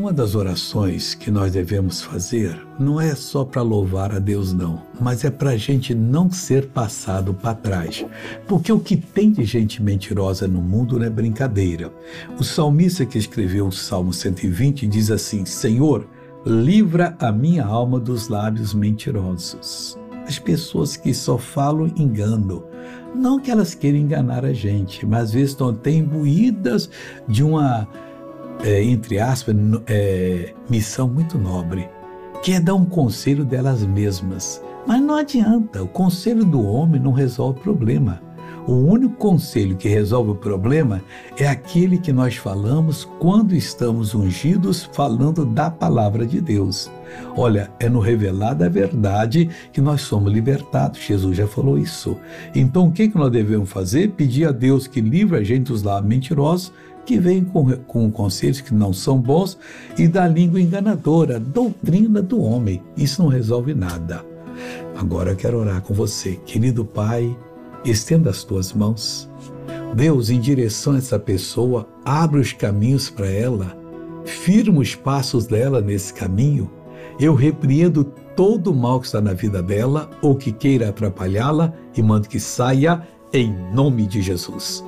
uma das orações que nós devemos fazer não é só para louvar a Deus, não, mas é para a gente não ser passado para trás. Porque o que tem de gente mentirosa no mundo não é brincadeira. O salmista que escreveu o Salmo 120 diz assim: Senhor, livra a minha alma dos lábios mentirosos. As pessoas que só falam engano. Não que elas queiram enganar a gente, mas às vezes estão até imbuídas de uma é, entre aspas, é, missão muito nobre, que é dar um conselho delas mesmas. Mas não adianta, o conselho do homem não resolve o problema. O único conselho que resolve o problema é aquele que nós falamos quando estamos ungidos falando da palavra de Deus. Olha, é no revelar da verdade que nós somos libertados. Jesus já falou isso. Então, o que, que nós devemos fazer? Pedir a Deus que livre a gente dos lábios mentirosos que vem com, com conselhos que não são bons e da língua enganadora, doutrina do homem. Isso não resolve nada. Agora eu quero orar com você, querido Pai, estenda as tuas mãos. Deus, em direção a essa pessoa, abre os caminhos para ela, firma os passos dela nesse caminho. Eu repreendo todo o mal que está na vida dela ou que queira atrapalhá-la e mando que saia em nome de Jesus.